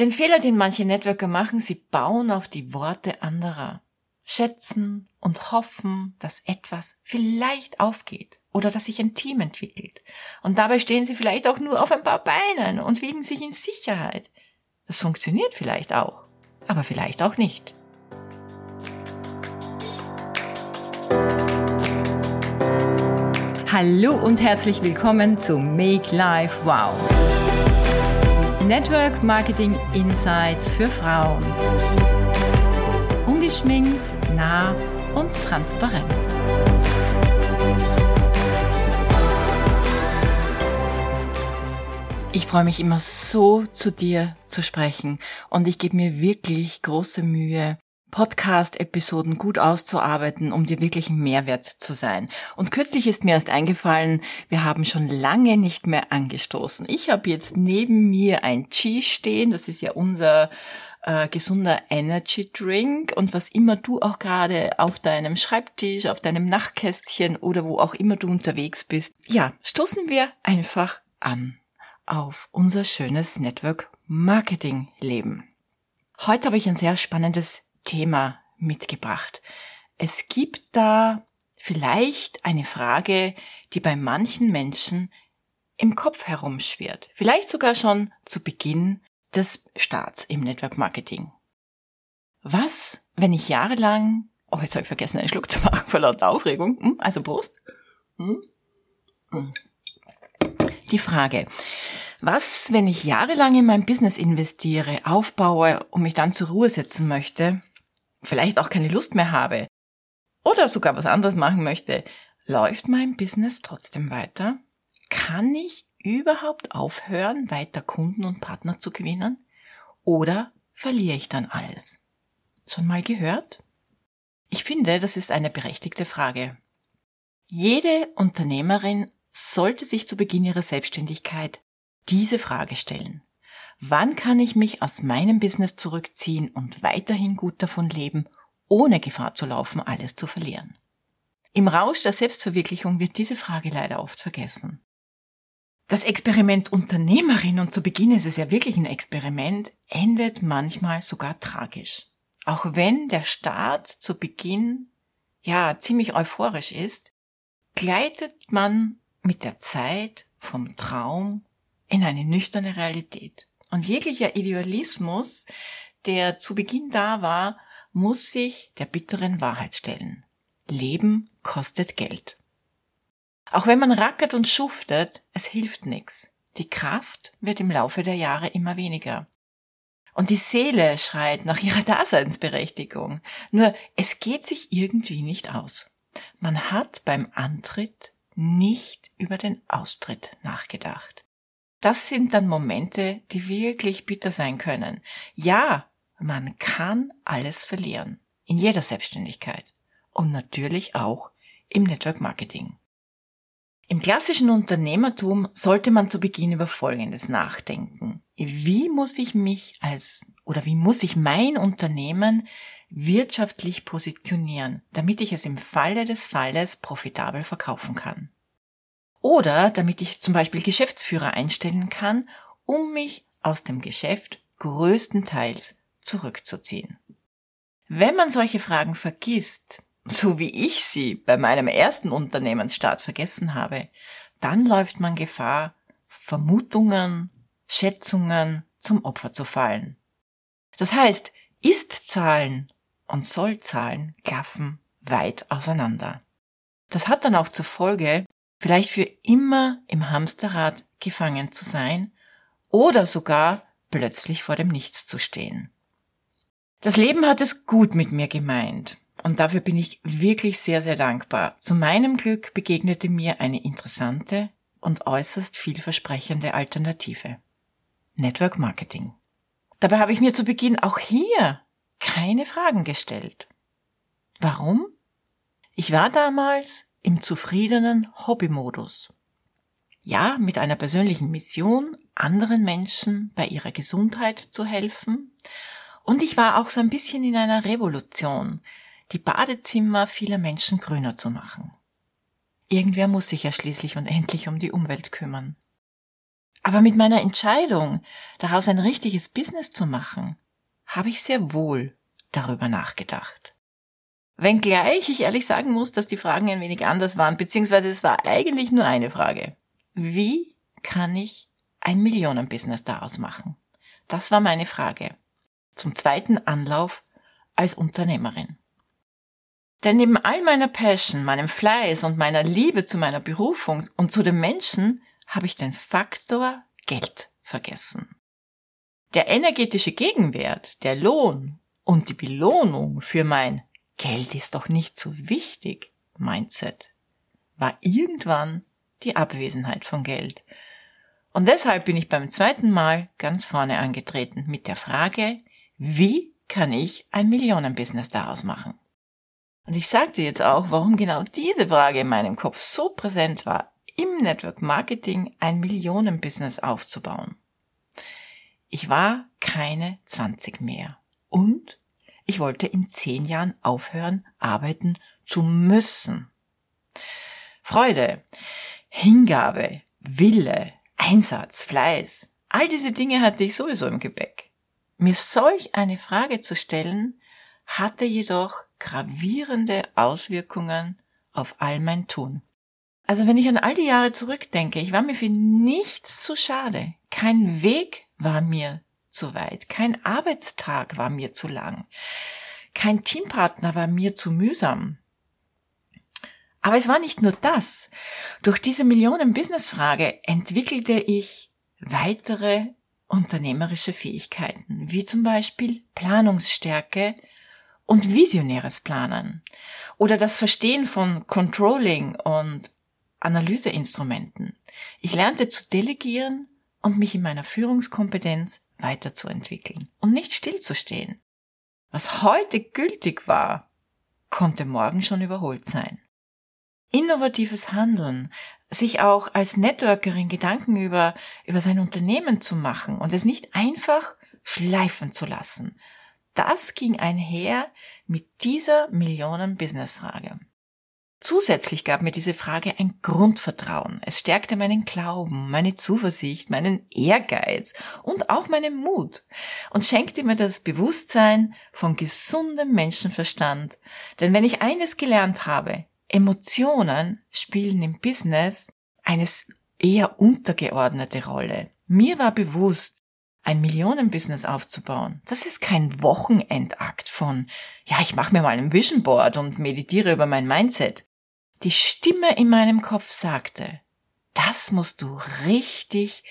Den Fehler, den manche Networker machen, sie bauen auf die Worte anderer, schätzen und hoffen, dass etwas vielleicht aufgeht oder dass sich ein Team entwickelt. Und dabei stehen sie vielleicht auch nur auf ein paar Beinen und wiegen sich in Sicherheit. Das funktioniert vielleicht auch, aber vielleicht auch nicht. Hallo und herzlich willkommen zu Make Life Wow. Network Marketing Insights für Frauen. Ungeschminkt, nah und transparent. Ich freue mich immer so, zu dir zu sprechen und ich gebe mir wirklich große Mühe, Podcast-Episoden gut auszuarbeiten, um dir wirklich ein Mehrwert zu sein. Und kürzlich ist mir erst eingefallen, wir haben schon lange nicht mehr angestoßen. Ich habe jetzt neben mir ein Chi stehen, das ist ja unser äh, gesunder Energy Drink und was immer du auch gerade auf deinem Schreibtisch, auf deinem Nachtkästchen oder wo auch immer du unterwegs bist, ja, stoßen wir einfach an auf unser schönes Network Marketing Leben. Heute habe ich ein sehr spannendes Thema mitgebracht. Es gibt da vielleicht eine Frage, die bei manchen Menschen im Kopf herumschwirrt. Vielleicht sogar schon zu Beginn des Starts im Network Marketing. Was, wenn ich jahrelang, oh, jetzt habe ich vergessen, einen Schluck zu machen vor lauter Aufregung. Hm, also Prost. Hm? Hm. Die Frage, was, wenn ich jahrelang in mein Business investiere, aufbaue und mich dann zur Ruhe setzen möchte, vielleicht auch keine Lust mehr habe oder sogar was anderes machen möchte, läuft mein Business trotzdem weiter? Kann ich überhaupt aufhören, weiter Kunden und Partner zu gewinnen? Oder verliere ich dann alles? Schon mal gehört? Ich finde, das ist eine berechtigte Frage. Jede Unternehmerin sollte sich zu Beginn ihrer Selbstständigkeit diese Frage stellen. Wann kann ich mich aus meinem Business zurückziehen und weiterhin gut davon leben, ohne Gefahr zu laufen, alles zu verlieren? Im Rausch der Selbstverwirklichung wird diese Frage leider oft vergessen. Das Experiment Unternehmerin, und zu Beginn ist es ja wirklich ein Experiment, endet manchmal sogar tragisch. Auch wenn der Start zu Beginn ja ziemlich euphorisch ist, gleitet man mit der Zeit vom Traum in eine nüchterne Realität. Und jeglicher Idealismus, der zu Beginn da war, muss sich der bitteren Wahrheit stellen. Leben kostet Geld. Auch wenn man rackert und schuftet, es hilft nichts. Die Kraft wird im Laufe der Jahre immer weniger. Und die Seele schreit nach ihrer Daseinsberechtigung. Nur es geht sich irgendwie nicht aus. Man hat beim Antritt nicht über den Austritt nachgedacht. Das sind dann Momente, die wirklich bitter sein können. Ja, man kann alles verlieren. In jeder Selbstständigkeit. Und natürlich auch im Network Marketing. Im klassischen Unternehmertum sollte man zu Beginn über Folgendes nachdenken. Wie muss ich mich als oder wie muss ich mein Unternehmen wirtschaftlich positionieren, damit ich es im Falle des Falles profitabel verkaufen kann? Oder damit ich zum Beispiel Geschäftsführer einstellen kann, um mich aus dem Geschäft größtenteils zurückzuziehen. Wenn man solche Fragen vergisst, so wie ich sie bei meinem ersten Unternehmensstart vergessen habe, dann läuft man Gefahr, Vermutungen, Schätzungen zum Opfer zu fallen. Das heißt, Ist-Zahlen und Soll-Zahlen klaffen weit auseinander. Das hat dann auch zur Folge, vielleicht für immer im Hamsterrad gefangen zu sein oder sogar plötzlich vor dem Nichts zu stehen. Das Leben hat es gut mit mir gemeint und dafür bin ich wirklich sehr, sehr dankbar. Zu meinem Glück begegnete mir eine interessante und äußerst vielversprechende Alternative. Network Marketing. Dabei habe ich mir zu Beginn auch hier keine Fragen gestellt. Warum? Ich war damals im zufriedenen Hobbymodus. Ja, mit einer persönlichen Mission, anderen Menschen bei ihrer Gesundheit zu helfen. Und ich war auch so ein bisschen in einer Revolution, die Badezimmer vieler Menschen grüner zu machen. Irgendwer muss sich ja schließlich und endlich um die Umwelt kümmern. Aber mit meiner Entscheidung, daraus ein richtiges Business zu machen, habe ich sehr wohl darüber nachgedacht. Wenngleich ich ehrlich sagen muss, dass die Fragen ein wenig anders waren, beziehungsweise es war eigentlich nur eine Frage. Wie kann ich ein Millionenbusiness daraus machen? Das war meine Frage. Zum zweiten Anlauf als Unternehmerin. Denn neben all meiner Passion, meinem Fleiß und meiner Liebe zu meiner Berufung und zu den Menschen habe ich den Faktor Geld vergessen. Der energetische Gegenwert, der Lohn und die Belohnung für mein Geld ist doch nicht so wichtig Mindset war irgendwann die Abwesenheit von Geld. Und deshalb bin ich beim zweiten Mal ganz vorne angetreten mit der Frage, wie kann ich ein Millionenbusiness daraus machen? Und ich sagte jetzt auch, warum genau diese Frage in meinem Kopf so präsent war, im Network Marketing ein Millionenbusiness aufzubauen. Ich war keine 20 mehr. Und ich wollte in zehn Jahren aufhören, arbeiten zu müssen. Freude, Hingabe, Wille, Einsatz, Fleiß, all diese Dinge hatte ich sowieso im Gepäck. Mir solch eine Frage zu stellen, hatte jedoch gravierende Auswirkungen auf all mein Tun. Also wenn ich an all die Jahre zurückdenke, ich war mir für nichts zu schade. Kein Weg war mir zu weit. Kein Arbeitstag war mir zu lang. Kein Teampartner war mir zu mühsam. Aber es war nicht nur das. Durch diese Millionen-Business-Frage entwickelte ich weitere unternehmerische Fähigkeiten, wie zum Beispiel Planungsstärke und visionäres Planen oder das Verstehen von Controlling und Analyseinstrumenten. Ich lernte zu delegieren und mich in meiner Führungskompetenz weiterzuentwickeln und nicht stillzustehen. Was heute gültig war, konnte morgen schon überholt sein. Innovatives Handeln, sich auch als Networkerin Gedanken über, über sein Unternehmen zu machen und es nicht einfach schleifen zu lassen. Das ging einher mit dieser Millionen-Business-Frage. Zusätzlich gab mir diese Frage ein Grundvertrauen. Es stärkte meinen Glauben, meine Zuversicht, meinen Ehrgeiz und auch meinen Mut und schenkte mir das Bewusstsein von gesundem Menschenverstand. Denn wenn ich eines gelernt habe, Emotionen spielen im Business eine eher untergeordnete Rolle. Mir war bewusst, ein Millionenbusiness aufzubauen. Das ist kein Wochenendakt von, ja, ich mache mir mal ein Vision Board und meditiere über mein Mindset. Die Stimme in meinem Kopf sagte, das musst du richtig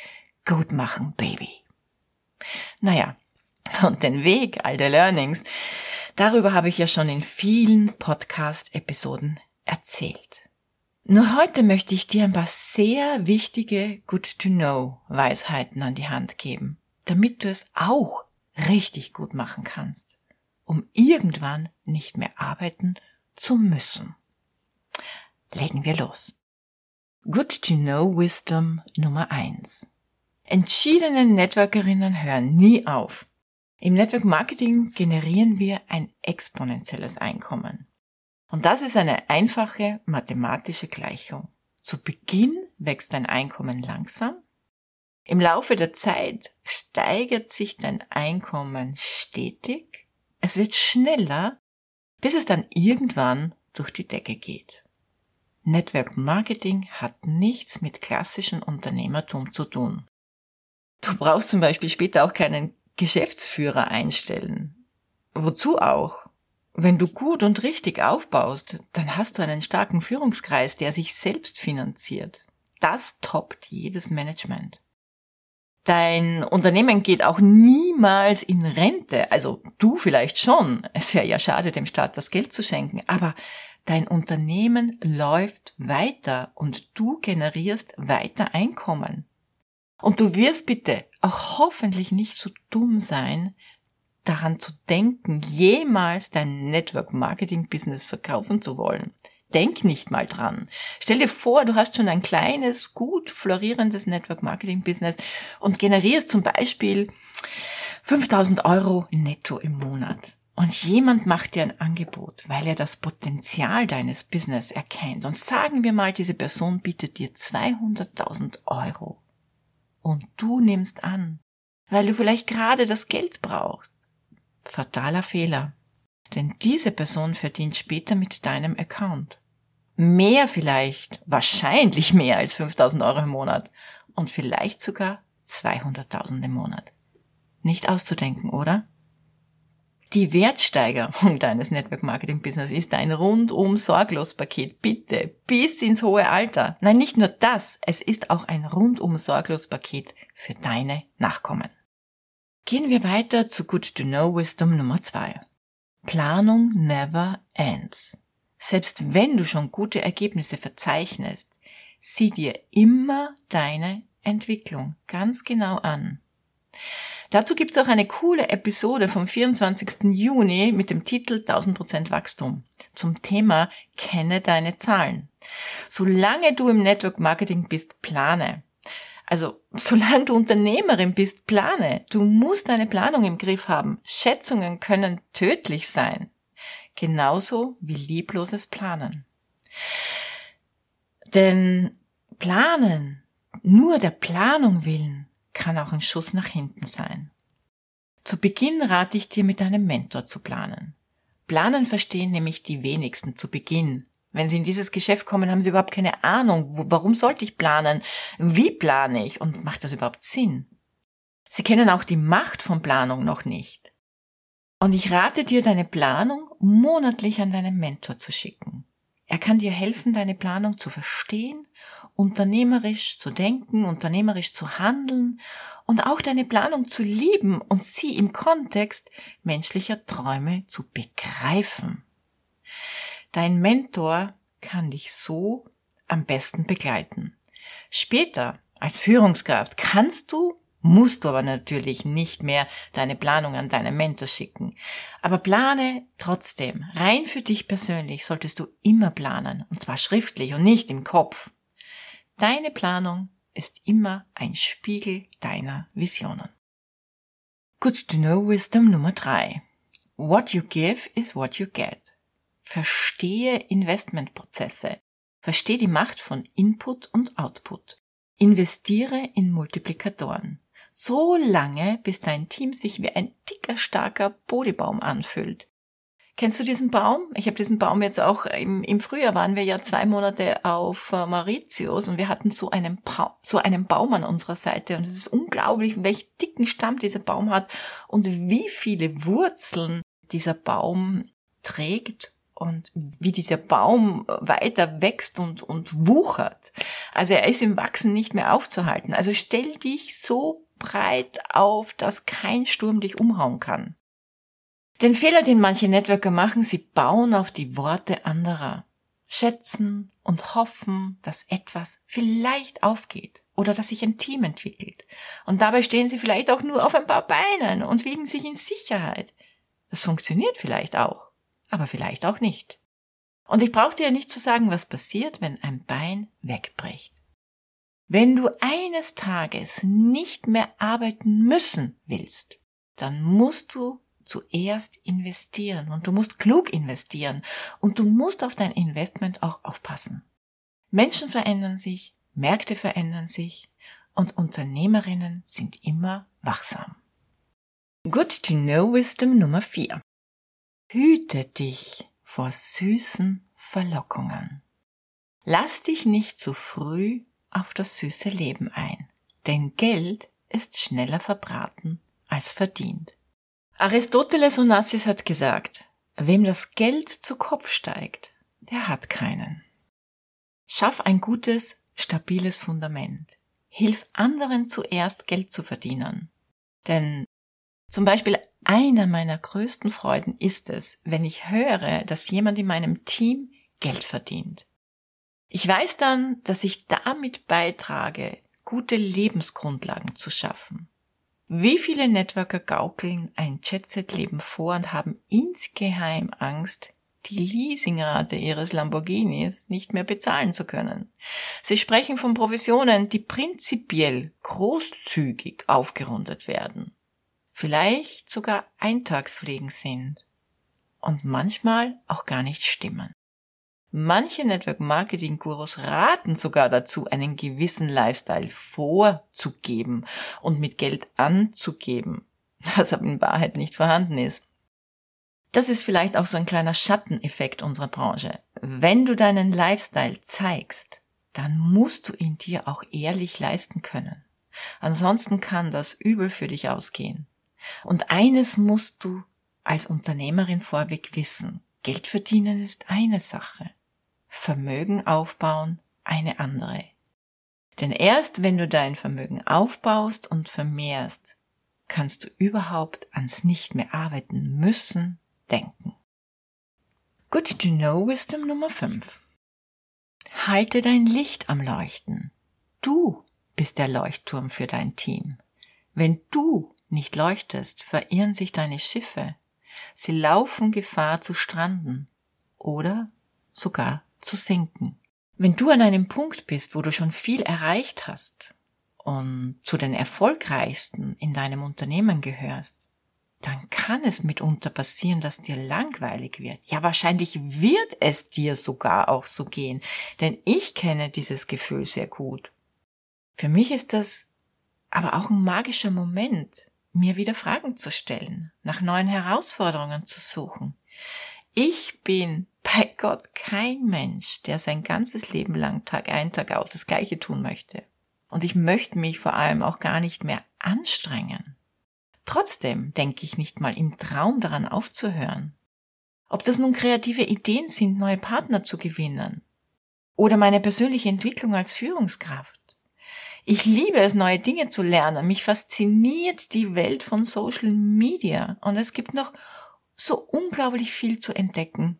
gut machen, Baby. Naja, und den Weg all der Learnings, darüber habe ich ja schon in vielen Podcast-Episoden erzählt. Nur heute möchte ich dir ein paar sehr wichtige Good-to-Know-Weisheiten an die Hand geben, damit du es auch richtig gut machen kannst, um irgendwann nicht mehr arbeiten zu müssen. Legen wir los. Good to know Wisdom Nummer eins. Entschiedene Networkerinnen hören nie auf. Im Network Marketing generieren wir ein exponentielles Einkommen. Und das ist eine einfache mathematische Gleichung. Zu Beginn wächst dein Einkommen langsam. Im Laufe der Zeit steigert sich dein Einkommen stetig. Es wird schneller, bis es dann irgendwann durch die Decke geht. Network Marketing hat nichts mit klassischem Unternehmertum zu tun. Du brauchst zum Beispiel später auch keinen Geschäftsführer einstellen. Wozu auch? Wenn du gut und richtig aufbaust, dann hast du einen starken Führungskreis, der sich selbst finanziert. Das toppt jedes Management. Dein Unternehmen geht auch niemals in Rente. Also du vielleicht schon. Es wäre ja schade, dem Staat das Geld zu schenken. Aber Dein Unternehmen läuft weiter und du generierst weiter Einkommen. Und du wirst bitte auch hoffentlich nicht so dumm sein, daran zu denken, jemals dein Network Marketing Business verkaufen zu wollen. Denk nicht mal dran. Stell dir vor, du hast schon ein kleines, gut florierendes Network Marketing Business und generierst zum Beispiel 5000 Euro netto im Monat. Und jemand macht dir ein Angebot, weil er das Potenzial deines Business erkennt. Und sagen wir mal, diese Person bietet dir 200.000 Euro. und du nimmst an, weil du vielleicht gerade das Geld brauchst. Fataler Fehler. Denn diese Person verdient später mit deinem Account. Mehr vielleicht, wahrscheinlich mehr als 5000 Euro im Monat und vielleicht sogar 200.000 im Monat. Nicht auszudenken, oder? Die Wertsteigerung deines Network Marketing Business ist ein rundum sorglos Paket. Bitte, bis ins hohe Alter. Nein, nicht nur das, es ist auch ein rundum sorglos Paket für deine Nachkommen. Gehen wir weiter zu Good to Know Wisdom Nummer zwei. Planung never ends. Selbst wenn du schon gute Ergebnisse verzeichnest, sieh dir immer deine Entwicklung ganz genau an. Dazu gibt's auch eine coole Episode vom 24. Juni mit dem Titel 1000% Wachstum zum Thema Kenne deine Zahlen. Solange du im Network Marketing bist, plane. Also, solange du Unternehmerin bist, plane. Du musst deine Planung im Griff haben. Schätzungen können tödlich sein. Genauso wie liebloses Planen. Denn planen, nur der Planung willen, kann auch ein Schuss nach hinten sein. Zu Beginn rate ich dir, mit deinem Mentor zu planen. Planen verstehen nämlich die wenigsten zu Beginn. Wenn sie in dieses Geschäft kommen, haben sie überhaupt keine Ahnung, warum sollte ich planen, wie plane ich und macht das überhaupt Sinn? Sie kennen auch die Macht von Planung noch nicht. Und ich rate dir, deine Planung monatlich an deinen Mentor zu schicken. Er kann dir helfen, deine Planung zu verstehen, unternehmerisch zu denken, unternehmerisch zu handeln und auch deine Planung zu lieben und sie im Kontext menschlicher Träume zu begreifen. Dein Mentor kann dich so am besten begleiten. Später als Führungskraft kannst du musst du aber natürlich nicht mehr deine Planung an deinen Mentor schicken. Aber plane trotzdem. Rein für dich persönlich solltest du immer planen. Und zwar schriftlich und nicht im Kopf. Deine Planung ist immer ein Spiegel deiner Visionen. Good to know Wisdom Nummer drei. What you give is what you get. Verstehe Investmentprozesse. Verstehe die Macht von Input und Output. Investiere in Multiplikatoren so lange, bis dein Team sich wie ein dicker, starker Bodebaum anfühlt. Kennst du diesen Baum? Ich habe diesen Baum jetzt auch im, im Frühjahr waren wir ja zwei Monate auf äh, Mauritius und wir hatten so einen, so einen Baum an unserer Seite und es ist unglaublich, welch dicken Stamm dieser Baum hat und wie viele Wurzeln dieser Baum trägt und wie dieser Baum weiter wächst und, und wuchert. Also er ist im Wachsen nicht mehr aufzuhalten. Also stell dich so breit auf, dass kein Sturm dich umhauen kann. Den Fehler, den manche Networker machen, sie bauen auf die Worte anderer, schätzen und hoffen, dass etwas vielleicht aufgeht oder dass sich ein Team entwickelt. Und dabei stehen sie vielleicht auch nur auf ein paar Beinen und wiegen sich in Sicherheit. Das funktioniert vielleicht auch, aber vielleicht auch nicht. Und ich brauche dir ja nicht zu sagen, was passiert, wenn ein Bein wegbricht. Wenn du eines Tages nicht mehr arbeiten müssen willst, dann musst du zuerst investieren und du musst klug investieren und du musst auf dein Investment auch aufpassen. Menschen verändern sich, Märkte verändern sich und Unternehmerinnen sind immer wachsam. Good to know Wisdom Nummer 4. Hüte dich vor süßen Verlockungen. Lass dich nicht zu früh auf das süße Leben ein, denn Geld ist schneller verbraten als verdient. Aristoteles Onassis hat gesagt, wem das Geld zu Kopf steigt, der hat keinen. Schaff ein gutes, stabiles Fundament. Hilf anderen zuerst Geld zu verdienen. Denn zum Beispiel einer meiner größten Freuden ist es, wenn ich höre, dass jemand in meinem Team Geld verdient. Ich weiß dann, dass ich damit beitrage, gute Lebensgrundlagen zu schaffen. Wie viele Networker gaukeln ein Jetset-Leben vor und haben insgeheim Angst, die Leasingrate ihres Lamborghinis nicht mehr bezahlen zu können. Sie sprechen von Provisionen, die prinzipiell großzügig aufgerundet werden, vielleicht sogar Eintagspflegen sind und manchmal auch gar nicht stimmen. Manche Network Marketing Gurus raten sogar dazu, einen gewissen Lifestyle vorzugeben und mit Geld anzugeben, das aber in Wahrheit nicht vorhanden ist. Das ist vielleicht auch so ein kleiner Schatteneffekt unserer Branche. Wenn du deinen Lifestyle zeigst, dann musst du ihn dir auch ehrlich leisten können. Ansonsten kann das übel für dich ausgehen. Und eines musst du als Unternehmerin vorweg wissen. Geld verdienen ist eine Sache. Vermögen aufbauen eine andere. Denn erst wenn du dein Vermögen aufbaust und vermehrst, kannst du überhaupt ans nicht mehr arbeiten müssen denken. Good to know Wisdom Nummer 5. Halte dein Licht am Leuchten. Du bist der Leuchtturm für dein Team. Wenn du nicht leuchtest, verirren sich deine Schiffe. Sie laufen Gefahr zu stranden oder sogar zu sinken. Wenn du an einem Punkt bist, wo du schon viel erreicht hast und zu den erfolgreichsten in deinem Unternehmen gehörst, dann kann es mitunter passieren, dass dir langweilig wird. Ja, wahrscheinlich wird es dir sogar auch so gehen, denn ich kenne dieses Gefühl sehr gut. Für mich ist das aber auch ein magischer Moment, mir wieder Fragen zu stellen, nach neuen Herausforderungen zu suchen. Ich bin bei Gott kein Mensch, der sein ganzes Leben lang Tag ein, Tag aus das Gleiche tun möchte. Und ich möchte mich vor allem auch gar nicht mehr anstrengen. Trotzdem denke ich nicht mal im Traum daran aufzuhören. Ob das nun kreative Ideen sind, neue Partner zu gewinnen oder meine persönliche Entwicklung als Führungskraft. Ich liebe es, neue Dinge zu lernen. Mich fasziniert die Welt von Social Media und es gibt noch so unglaublich viel zu entdecken,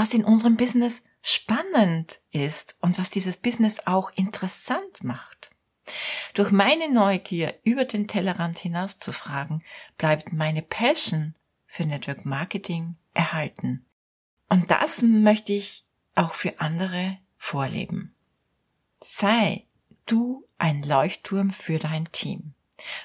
was in unserem Business spannend ist und was dieses Business auch interessant macht. Durch meine Neugier über den Tellerrand hinaus zu fragen, bleibt meine Passion für Network Marketing erhalten. Und das möchte ich auch für andere vorleben. Sei du ein Leuchtturm für dein Team.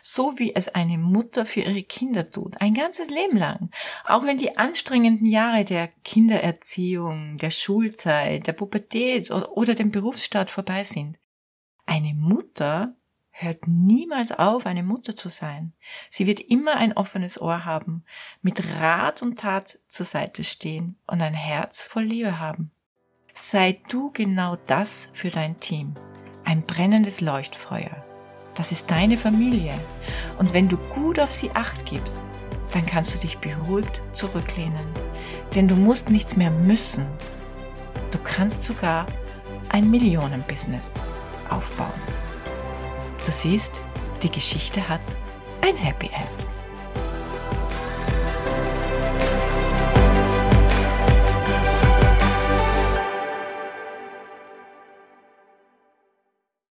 So wie es eine Mutter für ihre Kinder tut, ein ganzes Leben lang. Auch wenn die anstrengenden Jahre der Kindererziehung, der Schulzeit, der Pubertät oder dem Berufsstart vorbei sind. Eine Mutter hört niemals auf, eine Mutter zu sein. Sie wird immer ein offenes Ohr haben, mit Rat und Tat zur Seite stehen und ein Herz voll Liebe haben. Sei du genau das für dein Team. Ein brennendes Leuchtfeuer. Das ist deine Familie. Und wenn du gut auf sie acht gibst, dann kannst du dich beruhigt zurücklehnen. Denn du musst nichts mehr müssen. Du kannst sogar ein Millionenbusiness aufbauen. Du siehst, die Geschichte hat ein Happy End.